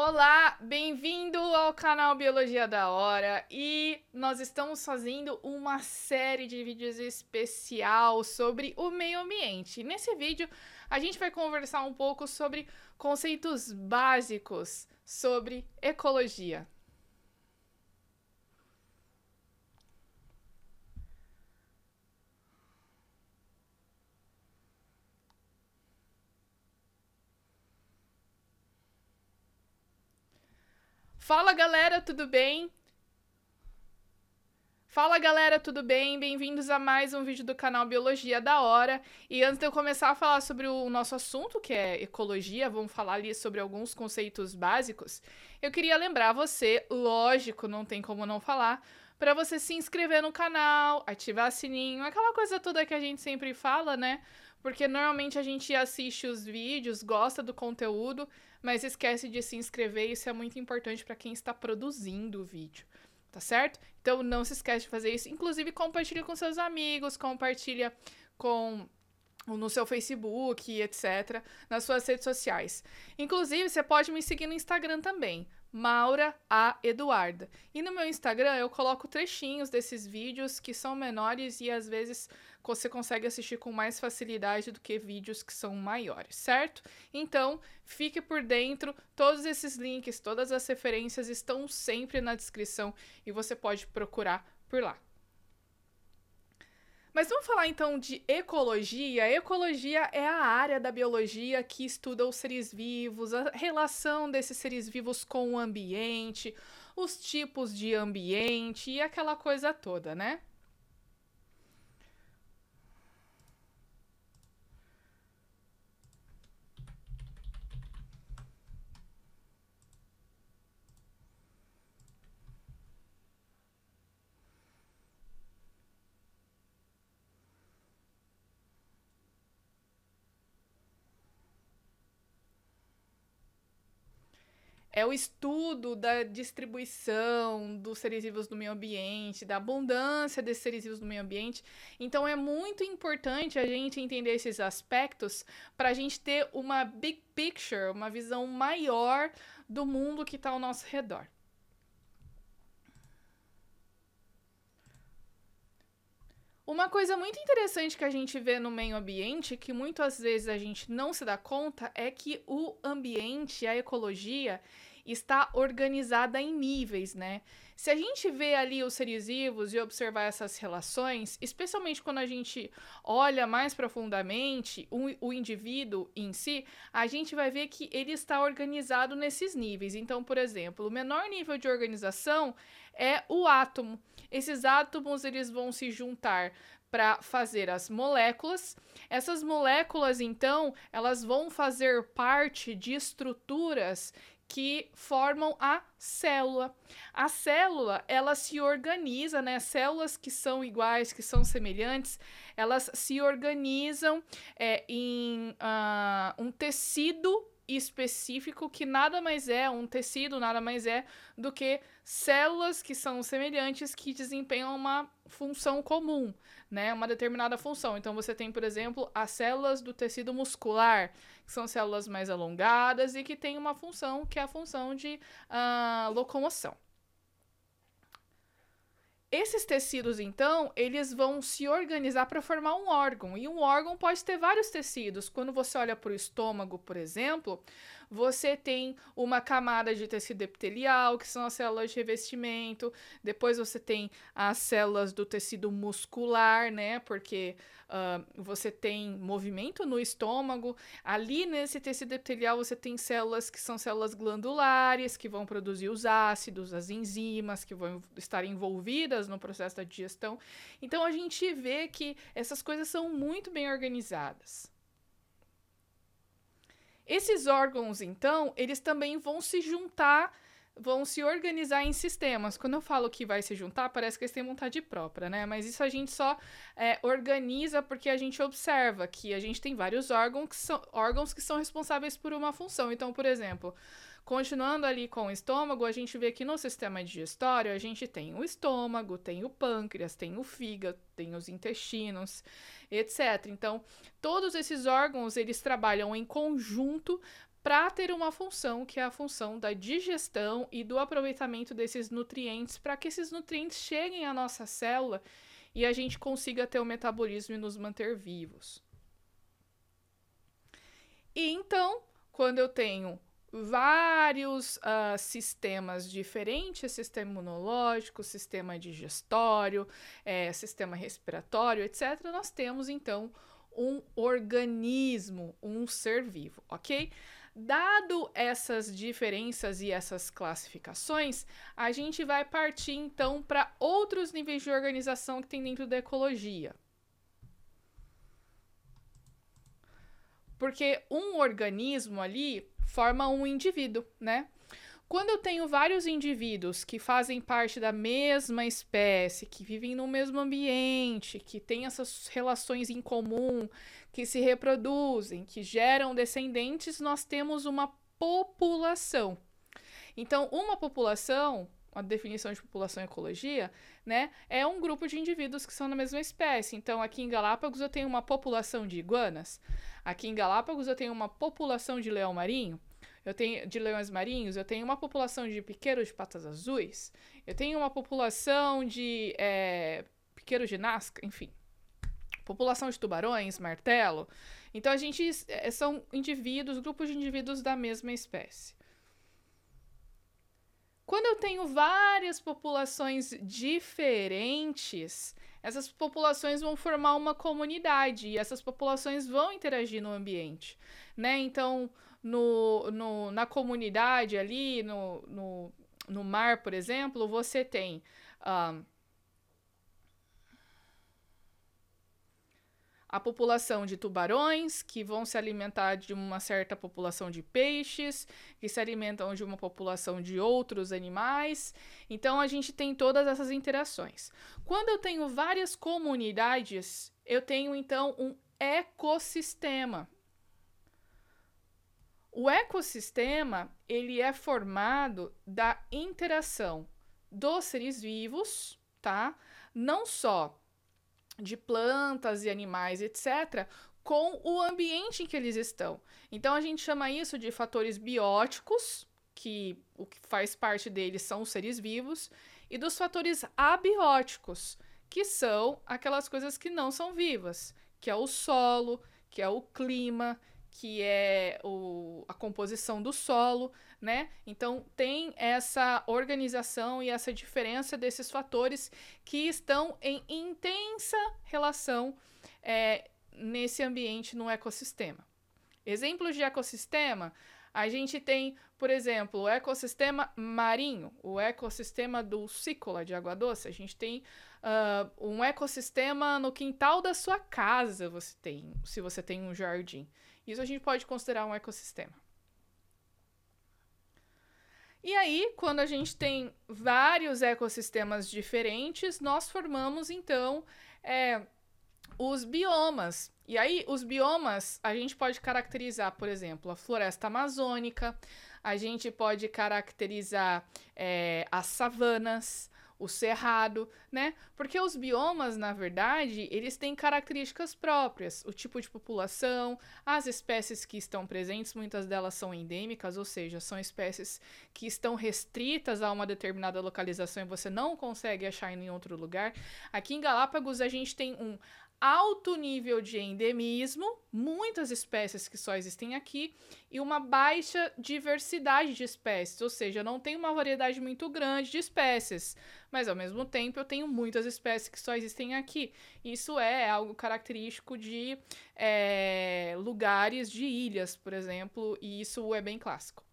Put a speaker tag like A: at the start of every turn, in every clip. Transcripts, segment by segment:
A: Olá, bem-vindo ao canal Biologia da Hora e nós estamos fazendo uma série de vídeos especial sobre o meio ambiente. Nesse vídeo, a gente vai conversar um pouco sobre conceitos básicos sobre ecologia. Fala galera, tudo bem? Fala galera, tudo bem? Bem-vindos a mais um vídeo do canal Biologia da Hora. E antes de eu começar a falar sobre o nosso assunto, que é ecologia, vamos falar ali sobre alguns conceitos básicos. Eu queria lembrar você, lógico, não tem como não falar, para você se inscrever no canal, ativar sininho, aquela coisa toda que a gente sempre fala, né? Porque normalmente a gente assiste os vídeos, gosta do conteúdo, mas esquece de se inscrever, isso é muito importante para quem está produzindo o vídeo, tá certo? Então não se esquece de fazer isso, inclusive compartilha com seus amigos, compartilha com no seu Facebook, etc, nas suas redes sociais. Inclusive, você pode me seguir no Instagram também, Maura A Eduarda. E no meu Instagram eu coloco trechinhos desses vídeos que são menores e às vezes você consegue assistir com mais facilidade do que vídeos que são maiores, certo? Então, fique por dentro, todos esses links, todas as referências estão sempre na descrição e você pode procurar por lá. Mas vamos falar então de ecologia. Ecologia é a área da biologia que estuda os seres vivos, a relação desses seres vivos com o ambiente, os tipos de ambiente e aquela coisa toda, né? É o estudo da distribuição dos seres vivos no meio ambiente, da abundância desses seres vivos no meio ambiente. Então é muito importante a gente entender esses aspectos para a gente ter uma big picture, uma visão maior do mundo que está ao nosso redor. Uma coisa muito interessante que a gente vê no meio ambiente, que muitas vezes a gente não se dá conta, é que o ambiente, a ecologia, está organizada em níveis, né? Se a gente vê ali os seres vivos e observar essas relações, especialmente quando a gente olha mais profundamente o, o indivíduo em si, a gente vai ver que ele está organizado nesses níveis. Então, por exemplo, o menor nível de organização é o átomo. Esses átomos eles vão se juntar para fazer as moléculas. Essas moléculas, então, elas vão fazer parte de estruturas que formam a célula. A célula, ela se organiza, né? Células que são iguais, que são semelhantes, elas se organizam é, em uh, um tecido específico que nada mais é, um tecido nada mais é do que células que são semelhantes que desempenham uma função comum, né? Uma determinada função. Então você tem, por exemplo, as células do tecido muscular, que são células mais alongadas e que têm uma função que é a função de uh, locomoção. Esses tecidos, então, eles vão se organizar para formar um órgão. E um órgão pode ter vários tecidos. Quando você olha para o estômago, por exemplo, você tem uma camada de tecido epitelial, que são as células de revestimento. Depois você tem as células do tecido muscular, né? Porque uh, você tem movimento no estômago. Ali nesse tecido epitelial você tem células que são células glandulares, que vão produzir os ácidos, as enzimas, que vão estar envolvidas no processo da digestão. Então a gente vê que essas coisas são muito bem organizadas. Esses órgãos, então, eles também vão se juntar, vão se organizar em sistemas. Quando eu falo que vai se juntar, parece que eles têm vontade própria, né? Mas isso a gente só é, organiza porque a gente observa que a gente tem vários órgãos que, são, órgãos que são responsáveis por uma função. Então, por exemplo, Continuando ali com o estômago, a gente vê que no sistema digestório a gente tem o estômago, tem o pâncreas, tem o fígado, tem os intestinos, etc. Então, todos esses órgãos eles trabalham em conjunto para ter uma função que é a função da digestão e do aproveitamento desses nutrientes para que esses nutrientes cheguem à nossa célula e a gente consiga ter o metabolismo e nos manter vivos. E então, quando eu tenho vários uh, sistemas diferentes, sistema imunológico, sistema digestório, é, sistema respiratório, etc., nós temos então um organismo, um ser vivo, ok? Dado essas diferenças e essas classificações, a gente vai partir então para outros níveis de organização que tem dentro da ecologia. Porque um organismo ali forma um indivíduo, né? Quando eu tenho vários indivíduos que fazem parte da mesma espécie, que vivem no mesmo ambiente, que têm essas relações em comum, que se reproduzem, que geram descendentes, nós temos uma população. Então, uma população, a definição de população em ecologia, né, é um grupo de indivíduos que são da mesma espécie. Então, aqui em Galápagos eu tenho uma população de iguanas, aqui em Galápagos eu tenho uma população de leão marinho, eu tenho de leões marinhos, eu tenho uma população de piqueiros de patas azuis, eu tenho uma população de é, piqueiros de nasca, enfim. População de tubarões, martelo. Então a gente é, são indivíduos, grupos de indivíduos da mesma espécie. Quando eu tenho várias populações diferentes, essas populações vão formar uma comunidade e essas populações vão interagir no ambiente, né? Então, no, no, na comunidade ali, no, no, no mar, por exemplo, você tem. Uh, a população de tubarões, que vão se alimentar de uma certa população de peixes, que se alimentam de uma população de outros animais. Então a gente tem todas essas interações. Quando eu tenho várias comunidades, eu tenho então um ecossistema. O ecossistema, ele é formado da interação dos seres vivos, tá? Não só de plantas e animais, etc., com o ambiente em que eles estão. Então a gente chama isso de fatores bióticos, que o que faz parte deles são os seres vivos, e dos fatores abióticos, que são aquelas coisas que não são vivas, que é o solo, que é o clima, que é o, a composição do solo, né? Então tem essa organização e essa diferença desses fatores que estão em intensa relação é, nesse ambiente no ecossistema. Exemplos de ecossistema, a gente tem, por exemplo, o ecossistema marinho, o ecossistema dulcícola de água doce. A gente tem uh, um ecossistema no quintal da sua casa, você tem, se você tem um jardim. Isso a gente pode considerar um ecossistema. E aí, quando a gente tem vários ecossistemas diferentes, nós formamos então é, os biomas. E aí, os biomas a gente pode caracterizar, por exemplo, a floresta amazônica, a gente pode caracterizar é, as savanas, o cerrado, né? Porque os biomas, na verdade, eles têm características próprias, o tipo de população, as espécies que estão presentes, muitas delas são endêmicas, ou seja, são espécies que estão restritas a uma determinada localização e você não consegue achar em outro lugar. Aqui em Galápagos a gente tem um alto nível de endemismo, muitas espécies que só existem aqui, e uma baixa diversidade de espécies, ou seja, não tem uma variedade muito grande de espécies, mas ao mesmo tempo eu tenho muitas espécies que só existem aqui. Isso é algo característico de é, lugares de ilhas, por exemplo, e isso é bem clássico.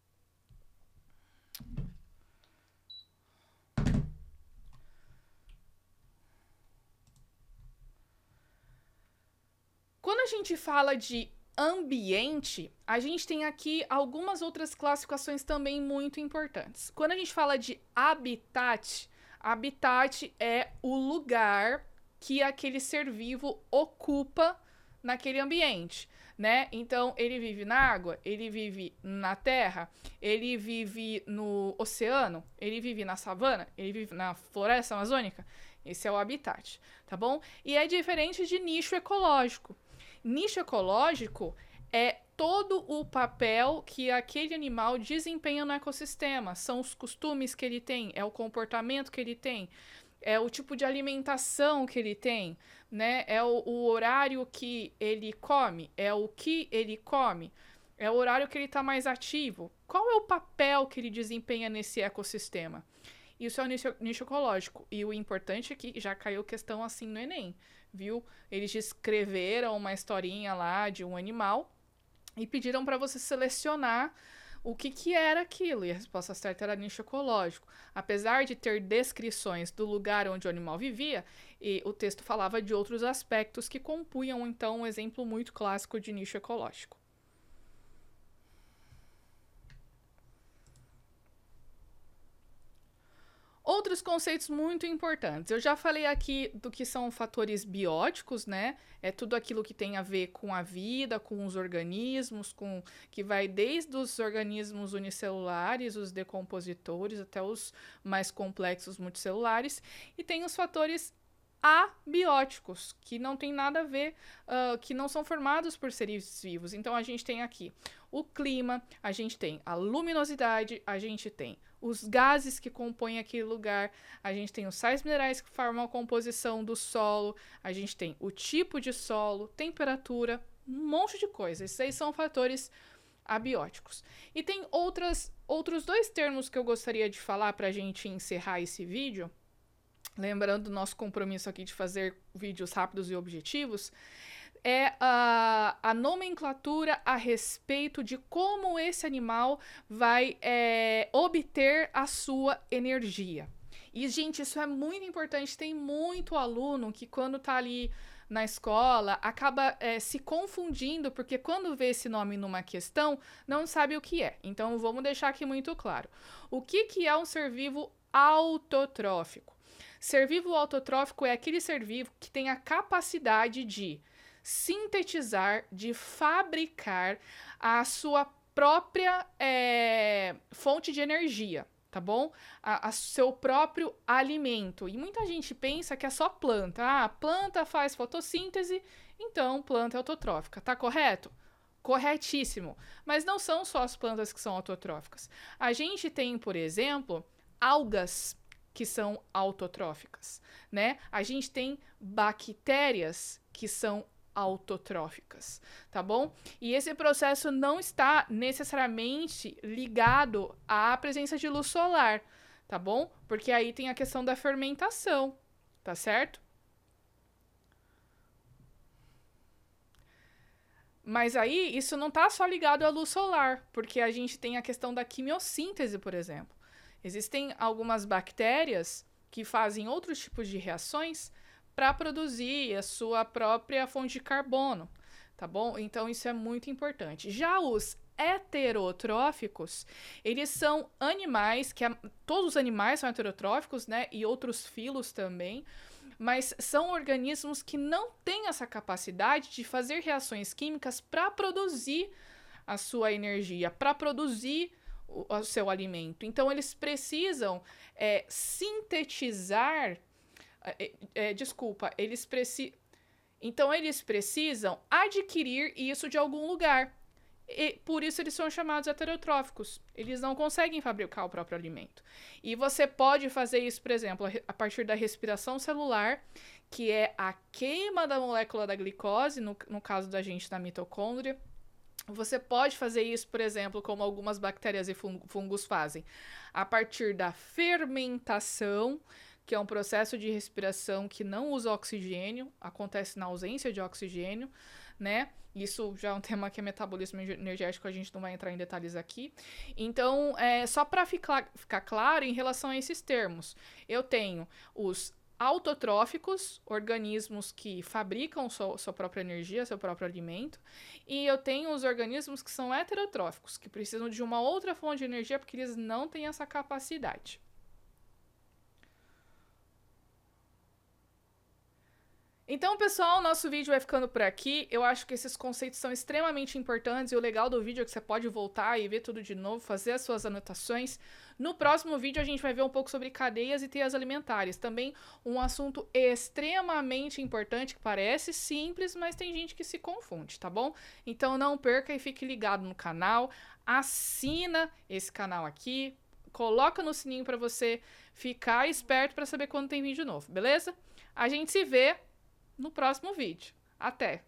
A: A gente fala de ambiente, a gente tem aqui algumas outras classificações também muito importantes. Quando a gente fala de habitat, habitat é o lugar que aquele ser vivo ocupa naquele ambiente, né? Então, ele vive na água, ele vive na terra, ele vive no oceano, ele vive na savana, ele vive na floresta amazônica. Esse é o habitat, tá bom? E é diferente de nicho ecológico. Nicho ecológico é todo o papel que aquele animal desempenha no ecossistema. São os costumes que ele tem, é o comportamento que ele tem, é o tipo de alimentação que ele tem, né? É o, o horário que ele come, é o que ele come, é o horário que ele está mais ativo. Qual é o papel que ele desempenha nesse ecossistema? Isso é o nicho, nicho ecológico. E o importante é que já caiu questão assim no Enem, viu? Eles descreveram uma historinha lá de um animal e pediram para você selecionar o que, que era aquilo. E a resposta certa era nicho ecológico. Apesar de ter descrições do lugar onde o animal vivia, e o texto falava de outros aspectos que compunham, então, um exemplo muito clássico de nicho ecológico. Outros conceitos muito importantes. Eu já falei aqui do que são fatores bióticos, né? É tudo aquilo que tem a ver com a vida, com os organismos, com que vai desde os organismos unicelulares, os decompositores, até os mais complexos multicelulares. E tem os fatores abióticos, que não tem nada a ver, uh, que não são formados por seres vivos. Então a gente tem aqui o clima, a gente tem a luminosidade, a gente tem os gases que compõem aquele lugar, a gente tem os sais minerais que formam a composição do solo, a gente tem o tipo de solo, temperatura, um monte de coisas. Esses aí são fatores abióticos. E tem outras, outros dois termos que eu gostaria de falar para a gente encerrar esse vídeo. Lembrando do nosso compromisso aqui de fazer vídeos rápidos e objetivos, é a, a nomenclatura a respeito de como esse animal vai é, obter a sua energia. E, gente, isso é muito importante. Tem muito aluno que, quando tá ali na escola, acaba é, se confundindo, porque quando vê esse nome numa questão, não sabe o que é. Então, vamos deixar aqui muito claro. O que, que é um ser vivo autotrófico? Ser vivo autotrófico é aquele ser vivo que tem a capacidade de sintetizar, de fabricar a sua própria é, fonte de energia, tá bom? A, a, seu próprio alimento. E muita gente pensa que é só planta. Ah, planta faz fotossíntese, então planta é autotrófica. Tá correto? Corretíssimo. Mas não são só as plantas que são autotróficas. A gente tem, por exemplo, algas que são autotróficas, né? A gente tem bactérias que são autotróficas, tá bom? E esse processo não está necessariamente ligado à presença de luz solar, tá bom? Porque aí tem a questão da fermentação, tá certo? Mas aí isso não está só ligado à luz solar, porque a gente tem a questão da quimiossíntese, por exemplo. Existem algumas bactérias que fazem outros tipos de reações para produzir a sua própria fonte de carbono, tá bom? Então isso é muito importante. Já os heterotróficos, eles são animais que a, todos os animais são heterotróficos, né? E outros filos também, mas são organismos que não têm essa capacidade de fazer reações químicas para produzir a sua energia, para produzir o, o, seu alimento. Então eles precisam é, sintetizar é, é, desculpa, eles precisam. Então eles precisam adquirir isso de algum lugar. E por isso eles são chamados heterotróficos. Eles não conseguem fabricar o próprio alimento. E você pode fazer isso, por exemplo, a partir da respiração celular, que é a queima da molécula da glicose, no, no caso da gente da mitocôndria. Você pode fazer isso, por exemplo, como algumas bactérias e fungos fazem, a partir da fermentação que é um processo de respiração que não usa oxigênio, acontece na ausência de oxigênio, né? Isso já é um tema que é metabolismo energético, a gente não vai entrar em detalhes aqui. Então, é, só para ficar, ficar claro em relação a esses termos, eu tenho os autotróficos, organismos que fabricam sua, sua própria energia, seu próprio alimento, e eu tenho os organismos que são heterotróficos, que precisam de uma outra fonte de energia porque eles não têm essa capacidade. Então, pessoal, nosso vídeo vai ficando por aqui. Eu acho que esses conceitos são extremamente importantes e o legal do vídeo é que você pode voltar e ver tudo de novo, fazer as suas anotações. No próximo vídeo, a gente vai ver um pouco sobre cadeias e teias alimentares. Também um assunto extremamente importante, que parece simples, mas tem gente que se confunde, tá bom? Então, não perca e fique ligado no canal. Assina esse canal aqui, coloca no sininho para você ficar esperto para saber quando tem vídeo novo, beleza? A gente se vê no próximo vídeo. Até!